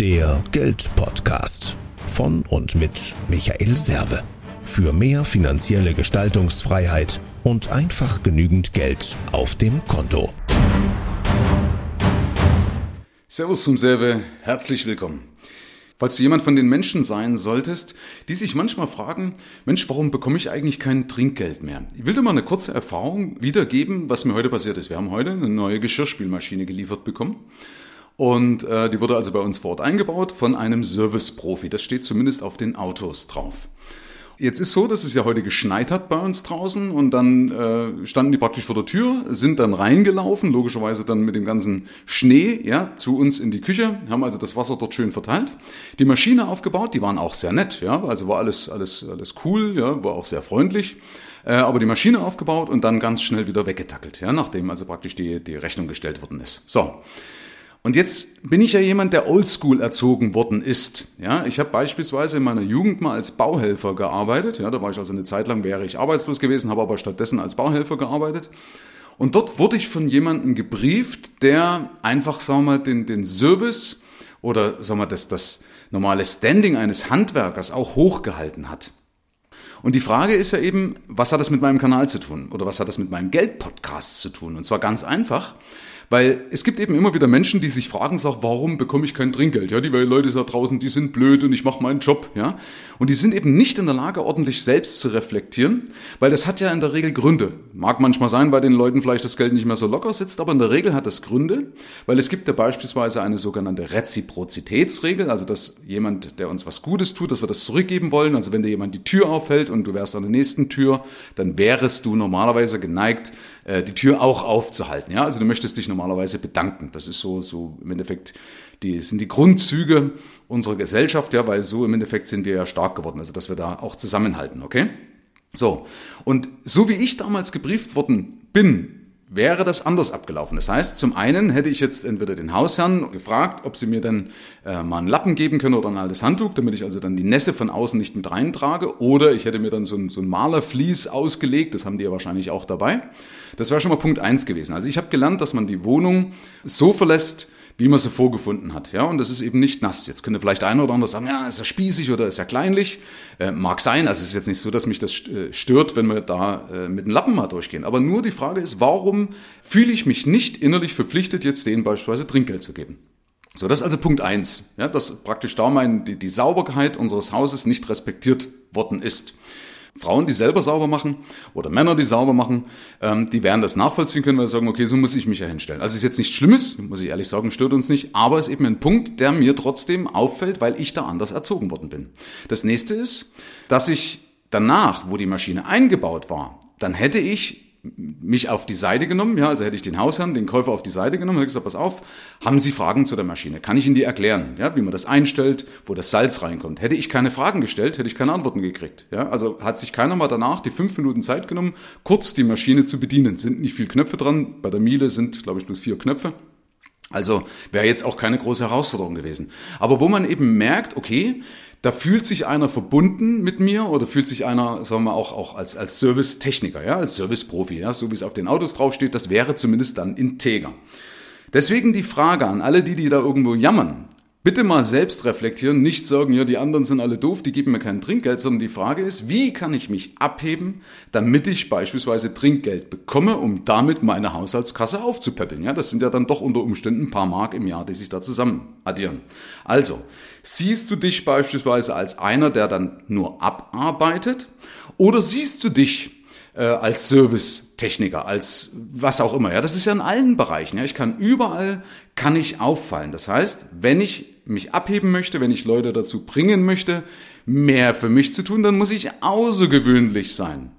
Der Geldpodcast von und mit Michael Serve. Für mehr finanzielle Gestaltungsfreiheit und einfach genügend Geld auf dem Konto. Servus vom Serve, herzlich willkommen. Falls du jemand von den Menschen sein solltest, die sich manchmal fragen, Mensch, warum bekomme ich eigentlich kein Trinkgeld mehr? Ich will dir mal eine kurze Erfahrung wiedergeben, was mir heute passiert ist. Wir haben heute eine neue Geschirrspülmaschine geliefert bekommen. Und äh, die wurde also bei uns vor Ort eingebaut von einem Service-Profi. Das steht zumindest auf den Autos drauf. Jetzt ist so, dass es ja heute geschneit hat bei uns draußen und dann äh, standen die praktisch vor der Tür, sind dann reingelaufen, logischerweise dann mit dem ganzen Schnee, ja, zu uns in die Küche, haben also das Wasser dort schön verteilt, die Maschine aufgebaut, die waren auch sehr nett, ja, also war alles alles alles cool, ja, war auch sehr freundlich, äh, aber die Maschine aufgebaut und dann ganz schnell wieder weggetackelt, ja, nachdem also praktisch die die Rechnung gestellt worden ist. So. Und jetzt bin ich ja jemand, der oldschool erzogen worden ist. Ja, ich habe beispielsweise in meiner Jugend mal als Bauhelfer gearbeitet. Ja, da war ich also eine Zeit lang, wäre ich arbeitslos gewesen, habe aber stattdessen als Bauhelfer gearbeitet. Und dort wurde ich von jemandem gebrieft, der einfach, sagen wir mal, den, den Service oder, sagen wir, das, das normale Standing eines Handwerkers auch hochgehalten hat. Und die Frage ist ja eben, was hat das mit meinem Kanal zu tun? Oder was hat das mit meinem Geldpodcast zu tun? Und zwar ganz einfach. Weil es gibt eben immer wieder Menschen, die sich fragen, sag, warum bekomme ich kein Trinkgeld? Ja, die Leute da draußen, die sind blöd und ich mache meinen Job, ja. Und die sind eben nicht in der Lage, ordentlich selbst zu reflektieren, weil das hat ja in der Regel Gründe. Mag manchmal sein, weil den Leuten vielleicht das Geld nicht mehr so locker sitzt, aber in der Regel hat das Gründe, weil es gibt ja beispielsweise eine sogenannte Reziprozitätsregel, also dass jemand, der uns was Gutes tut, dass wir das zurückgeben wollen. Also wenn dir jemand die Tür aufhält und du wärst an der nächsten Tür, dann wärest du normalerweise geneigt, äh, die Tür auch aufzuhalten. Ja, also du möchtest dich normalerweise bedanken. Das ist so, so im Endeffekt die sind die Grundzüge unserer Gesellschaft, ja, weil so im Endeffekt sind wir ja stark geworden, also dass wir da auch zusammenhalten, okay? So. Und so wie ich damals gebrieft worden bin, wäre das anders abgelaufen. Das heißt, zum einen hätte ich jetzt entweder den Hausherrn gefragt, ob sie mir dann äh, mal einen Lappen geben können oder ein altes Handtuch, damit ich also dann die Nässe von außen nicht mit reintrage. Oder ich hätte mir dann so ein, so ein Malerflies ausgelegt, das haben die ja wahrscheinlich auch dabei. Das wäre schon mal Punkt eins gewesen. Also ich habe gelernt, dass man die Wohnung so verlässt, wie man sie vorgefunden hat. Ja, und das ist eben nicht nass. Jetzt könnte vielleicht einer oder andere sagen, ja, ist ja spießig oder ist ja kleinlich. Äh, mag sein. Also es ist jetzt nicht so, dass mich das äh, stört, wenn wir da äh, mit dem Lappen mal durchgehen. Aber nur die Frage ist, warum fühle ich mich nicht innerlich verpflichtet, jetzt denen beispielsweise Trinkgeld zu geben? So, das ist also Punkt eins, ja, dass praktisch da mein, die, die Sauberkeit unseres Hauses nicht respektiert worden ist. Frauen, die selber sauber machen oder Männer, die sauber machen, ähm, die werden das nachvollziehen können, weil sie sagen, okay, so muss ich mich ja hinstellen. Also ist jetzt nichts Schlimmes, muss ich ehrlich sagen, stört uns nicht, aber ist eben ein Punkt, der mir trotzdem auffällt, weil ich da anders erzogen worden bin. Das nächste ist, dass ich danach, wo die Maschine eingebaut war, dann hätte ich mich auf die Seite genommen, ja, also hätte ich den Hausherrn, den Käufer auf die Seite genommen, hätte gesagt, pass auf, haben Sie Fragen zu der Maschine? Kann ich Ihnen die erklären, ja, wie man das einstellt, wo das Salz reinkommt? Hätte ich keine Fragen gestellt, hätte ich keine Antworten gekriegt, ja, also hat sich keiner mal danach die fünf Minuten Zeit genommen, kurz die Maschine zu bedienen. Sind nicht viel Knöpfe dran, bei der Miele sind, glaube ich, bloß vier Knöpfe. Also wäre jetzt auch keine große Herausforderung gewesen. Aber wo man eben merkt, okay, da fühlt sich einer verbunden mit mir oder fühlt sich einer, sagen wir auch, auch als, als Servicetechniker, ja, als Serviceprofi, ja, so wie es auf den Autos draufsteht, das wäre zumindest dann integer. Deswegen die Frage an alle die, die da irgendwo jammern. Bitte mal selbst reflektieren, nicht sagen, ja, die anderen sind alle doof, die geben mir kein Trinkgeld, sondern die Frage ist, wie kann ich mich abheben, damit ich beispielsweise Trinkgeld bekomme, um damit meine Haushaltskasse aufzupäppeln. Ja, das sind ja dann doch unter Umständen ein paar Mark im Jahr, die sich da zusammen addieren. Also, siehst du dich beispielsweise als einer, der dann nur abarbeitet, oder siehst du dich äh, als Servicetechniker, als was auch immer. Ja, das ist ja in allen Bereichen. Ja, ich kann überall kann ich auffallen. Das heißt, wenn ich mich abheben möchte, wenn ich Leute dazu bringen möchte, mehr für mich zu tun, dann muss ich außergewöhnlich sein.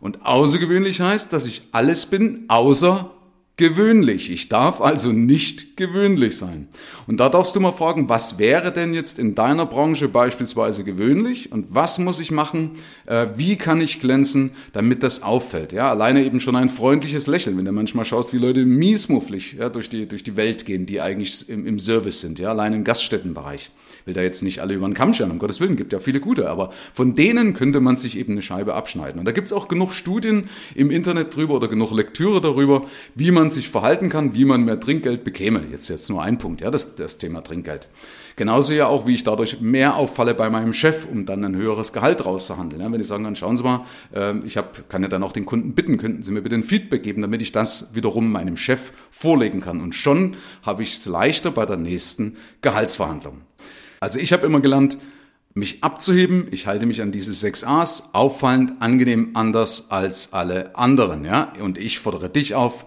Und außergewöhnlich heißt, dass ich alles bin, außer gewöhnlich. Ich darf also nicht gewöhnlich sein. Und da darfst du mal fragen, was wäre denn jetzt in deiner Branche beispielsweise gewöhnlich und was muss ich machen? Äh, wie kann ich glänzen, damit das auffällt? Ja, alleine eben schon ein freundliches Lächeln, wenn du manchmal schaust, wie Leute miesmufflig ja, durch, die, durch die Welt gehen, die eigentlich im, im Service sind, ja, allein im Gaststättenbereich. Will da jetzt nicht alle über den Kamm scheren, um Gottes Willen, gibt ja viele gute, aber von denen könnte man sich eben eine Scheibe abschneiden. Und da gibt's auch genug Studien im Internet drüber oder genug Lektüre darüber, wie man man sich verhalten kann, wie man mehr Trinkgeld bekäme. Jetzt jetzt nur ein Punkt, ja, das, das Thema Trinkgeld. Genauso ja auch, wie ich dadurch mehr auffalle bei meinem Chef, um dann ein höheres Gehalt rauszuhandeln. Ja, wenn ich sagen kann, schauen Sie mal, äh, ich hab, kann ja dann auch den Kunden bitten, könnten Sie mir bitte ein Feedback geben, damit ich das wiederum meinem Chef vorlegen kann. Und schon habe ich es leichter bei der nächsten Gehaltsverhandlung. Also ich habe immer gelernt, mich abzuheben. Ich halte mich an diese sechs A's, auffallend, angenehm, anders als alle anderen. Ja? Und ich fordere dich auf,